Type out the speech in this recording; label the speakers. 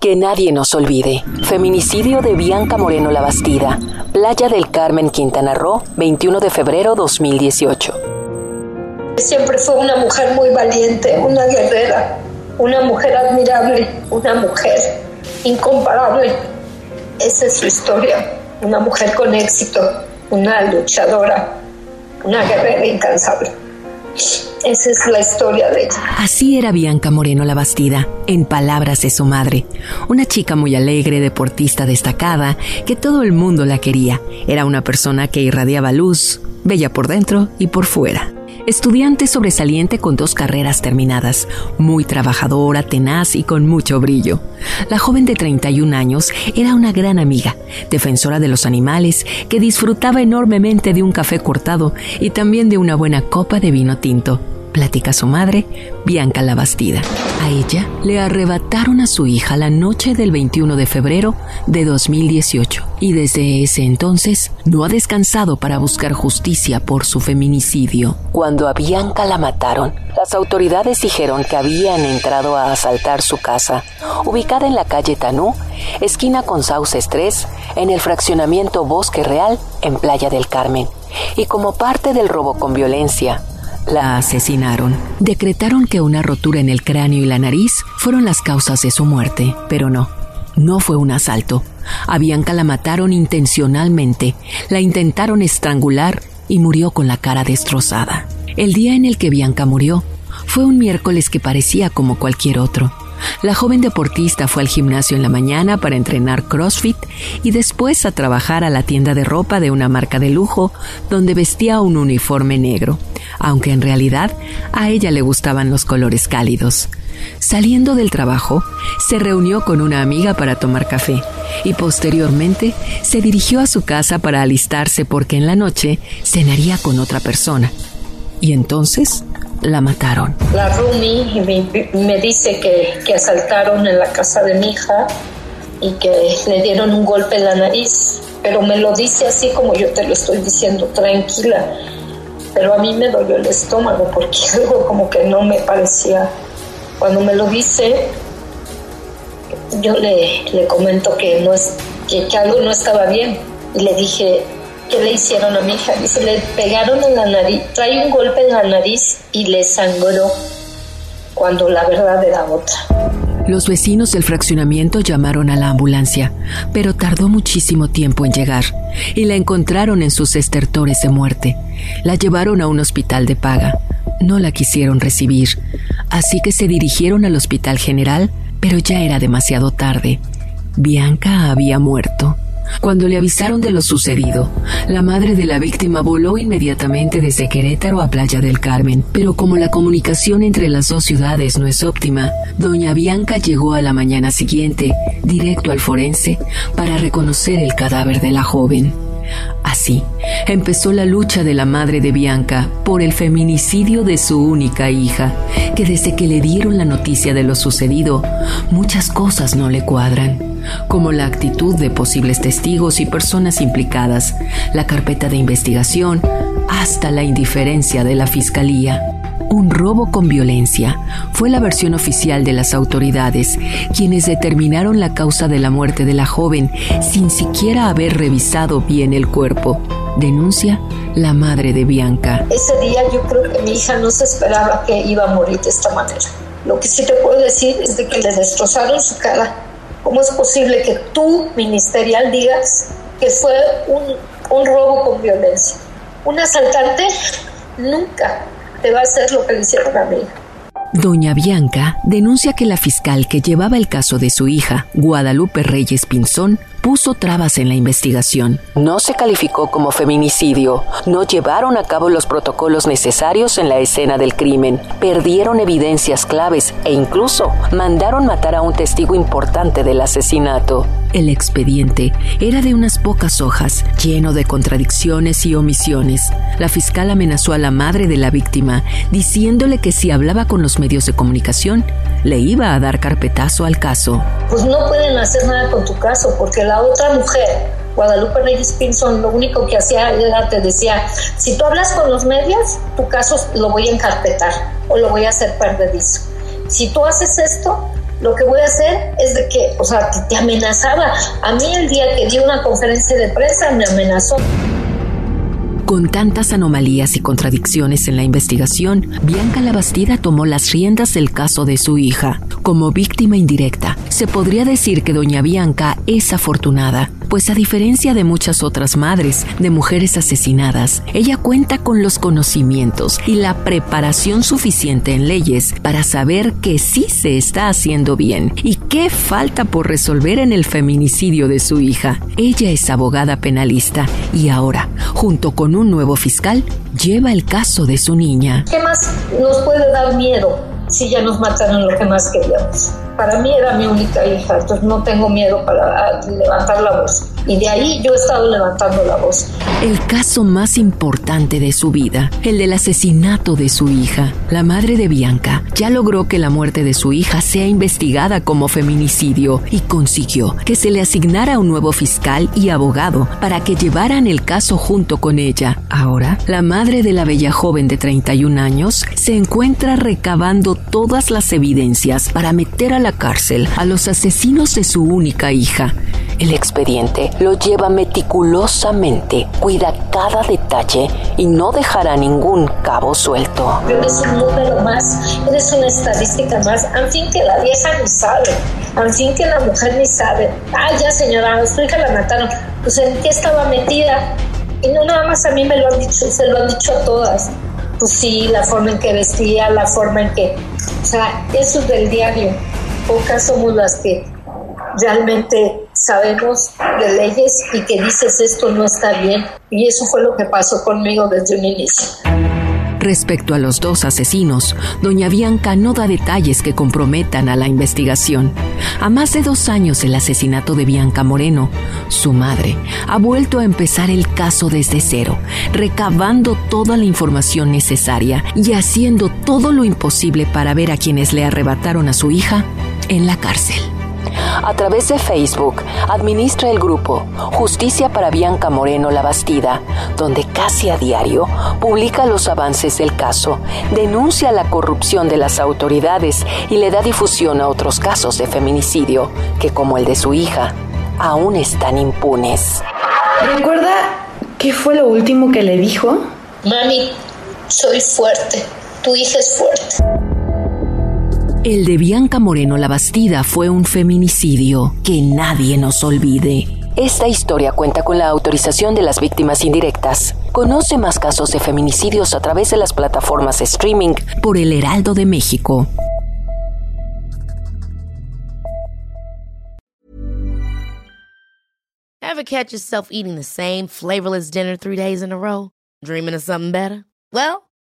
Speaker 1: Que nadie nos olvide. Feminicidio de Bianca Moreno Labastida. Playa del Carmen, Quintana Roo, 21 de febrero 2018.
Speaker 2: Siempre fue una mujer muy valiente, una guerrera, una mujer admirable, una mujer incomparable. Esa es su historia. Una mujer con éxito, una luchadora, una guerrera incansable. Esa es la historia de ella.
Speaker 1: Así era Bianca Moreno la Bastida, en palabras de su madre. Una chica muy alegre, deportista destacada, que todo el mundo la quería. Era una persona que irradiaba luz, bella por dentro y por fuera. Estudiante sobresaliente con dos carreras terminadas, muy trabajadora, tenaz y con mucho brillo. La joven de 31 años era una gran amiga, defensora de los animales, que disfrutaba enormemente de un café cortado y también de una buena copa de vino tinto platica su madre, Bianca la Bastida. A ella le arrebataron a su hija la noche del 21 de febrero de 2018 y desde ese entonces no ha descansado para buscar justicia por su feminicidio. Cuando a Bianca la mataron, las autoridades dijeron que habían entrado a asaltar su casa, ubicada en la calle Tanú, esquina con Sauces 3, en el fraccionamiento Bosque Real, en Playa del Carmen. Y como parte del robo con violencia, la asesinaron. Decretaron que una rotura en el cráneo y la nariz fueron las causas de su muerte, pero no, no fue un asalto. A Bianca la mataron intencionalmente, la intentaron estrangular y murió con la cara destrozada. El día en el que Bianca murió fue un miércoles que parecía como cualquier otro. La joven deportista fue al gimnasio en la mañana para entrenar CrossFit y después a trabajar a la tienda de ropa de una marca de lujo donde vestía un uniforme negro, aunque en realidad a ella le gustaban los colores cálidos. Saliendo del trabajo, se reunió con una amiga para tomar café y posteriormente se dirigió a su casa para alistarse porque en la noche cenaría con otra persona. Y entonces la mataron.
Speaker 2: La Rumi me, dice que, que asaltaron en la casa de mi hija y que le dieron un golpe en la nariz, pero me lo dice así como yo te lo estoy diciendo, tranquila. Pero a mí me dolió el estómago porque algo como que no me parecía. Cuando me lo dice, yo le, le comento que, no es, que, que algo no estaba bien. Y le dije, ¿qué le hicieron a mi hija? Dice, le pegaron en la nariz, trae un golpe en la nariz y le sangró cuando la verdad era otra.
Speaker 1: Los vecinos del fraccionamiento llamaron a la ambulancia, pero tardó muchísimo tiempo en llegar y la encontraron en sus estertores de muerte. La llevaron a un hospital de paga. No la quisieron recibir, así que se dirigieron al hospital general, pero ya era demasiado tarde. Bianca había muerto. Cuando le avisaron de lo sucedido, la madre de la víctima voló inmediatamente desde Querétaro a Playa del Carmen, pero como la comunicación entre las dos ciudades no es óptima, doña Bianca llegó a la mañana siguiente, directo al forense, para reconocer el cadáver de la joven. Así empezó la lucha de la madre de Bianca por el feminicidio de su única hija, que desde que le dieron la noticia de lo sucedido, muchas cosas no le cuadran, como la actitud de posibles testigos y personas implicadas, la carpeta de investigación, hasta la indiferencia de la fiscalía. Un robo con violencia fue la versión oficial de las autoridades, quienes determinaron la causa de la muerte de la joven sin siquiera haber revisado bien el cuerpo. Denuncia la madre de Bianca.
Speaker 2: Ese día yo creo que mi hija no se esperaba que iba a morir de esta manera. Lo que sí te puedo decir es de que le destrozaron su cara. ¿Cómo es posible que tú, ministerial, digas que fue un, un robo con violencia? Un asaltante nunca te va a hacer lo que le hicieron a mí.
Speaker 1: Doña Bianca denuncia que la fiscal que llevaba el caso de su hija, Guadalupe Reyes Pinzón, puso trabas en la investigación. No se calificó como feminicidio, no llevaron a cabo los protocolos necesarios en la escena del crimen, perdieron evidencias claves e incluso mandaron matar a un testigo importante del asesinato. El expediente era de unas pocas hojas, lleno de contradicciones y omisiones. La fiscal amenazó a la madre de la víctima, diciéndole que si hablaba con los medios de comunicación, le iba a dar carpetazo al caso.
Speaker 2: Pues no pueden hacer nada con tu caso, porque la otra mujer, Guadalupe Reyes Pinson, lo único que hacía era te decía, si tú hablas con los medios, tu caso lo voy a encarpetar o lo voy a hacer perdedizo. Si tú haces esto, lo que voy a hacer es de que, o sea, te, amenazaba. A mí el día que di una conferencia de prensa me amenazó.
Speaker 1: Con tantas anomalías y contradicciones en la investigación, Bianca Labastida tomó las riendas del caso de su hija. Como víctima indirecta, se podría decir que doña Bianca es afortunada, pues a diferencia de muchas otras madres de mujeres asesinadas, ella cuenta con los conocimientos y la preparación suficiente en leyes para saber que sí se está haciendo bien y qué falta por resolver en el feminicidio de su hija. Ella es abogada penalista y ahora, junto con un nuevo fiscal, lleva el caso de su niña.
Speaker 2: ¿Qué más nos puede dar miedo si ya nos mataron lo que más queríamos? Para mí era mi única hija, entonces no tengo miedo para levantar la voz. Y de ahí yo he estado levantando la voz.
Speaker 1: El caso más importante de su vida, el del asesinato de su hija. La madre de Bianca ya logró que la muerte de su hija sea investigada como feminicidio y consiguió que se le asignara un nuevo fiscal y abogado para que llevaran el caso junto con ella. Ahora, la madre de la bella joven de 31 años se encuentra recabando todas las evidencias para meter a la cárcel a los asesinos de su única hija. El expediente lo lleva meticulosamente, cuida cada detalle y no dejará ningún cabo suelto.
Speaker 2: Eres un número más, eres una estadística más. Al fin que la vieja ni sabe, al fin que la mujer ni sabe. Ah, ya señora, a su hija la mataron. Pues en qué estaba metida. Y no nada más a mí me lo han dicho, se lo han dicho a todas. Pues sí, la forma en que vestía, la forma en que... O sea, eso es del diario. Pocas somos las que realmente sabemos de leyes y que dices esto no está bien. Y eso fue lo que pasó conmigo desde un inicio.
Speaker 1: Respecto a los dos asesinos, doña Bianca no da detalles que comprometan a la investigación. A más de dos años del asesinato de Bianca Moreno, su madre ha vuelto a empezar el caso desde cero, recabando toda la información necesaria y haciendo todo lo imposible para ver a quienes le arrebataron a su hija en la cárcel. A través de Facebook administra el grupo Justicia para Bianca Moreno La Bastida, donde casi a diario publica los avances del caso, denuncia la corrupción de las autoridades y le da difusión a otros casos de feminicidio que, como el de su hija, aún están impunes.
Speaker 3: ¿Recuerda qué fue lo último que le dijo?
Speaker 2: Mami, soy fuerte, tu hija es fuerte.
Speaker 1: El de Bianca Moreno La Bastida fue un feminicidio que nadie nos olvide. Esta historia cuenta con la autorización de las víctimas indirectas. Conoce más casos de feminicidios a través de las plataformas streaming por El Heraldo de México.
Speaker 4: Ever catch yourself eating the same flavorless dinner three days in a row? Dreaming of something better? Well,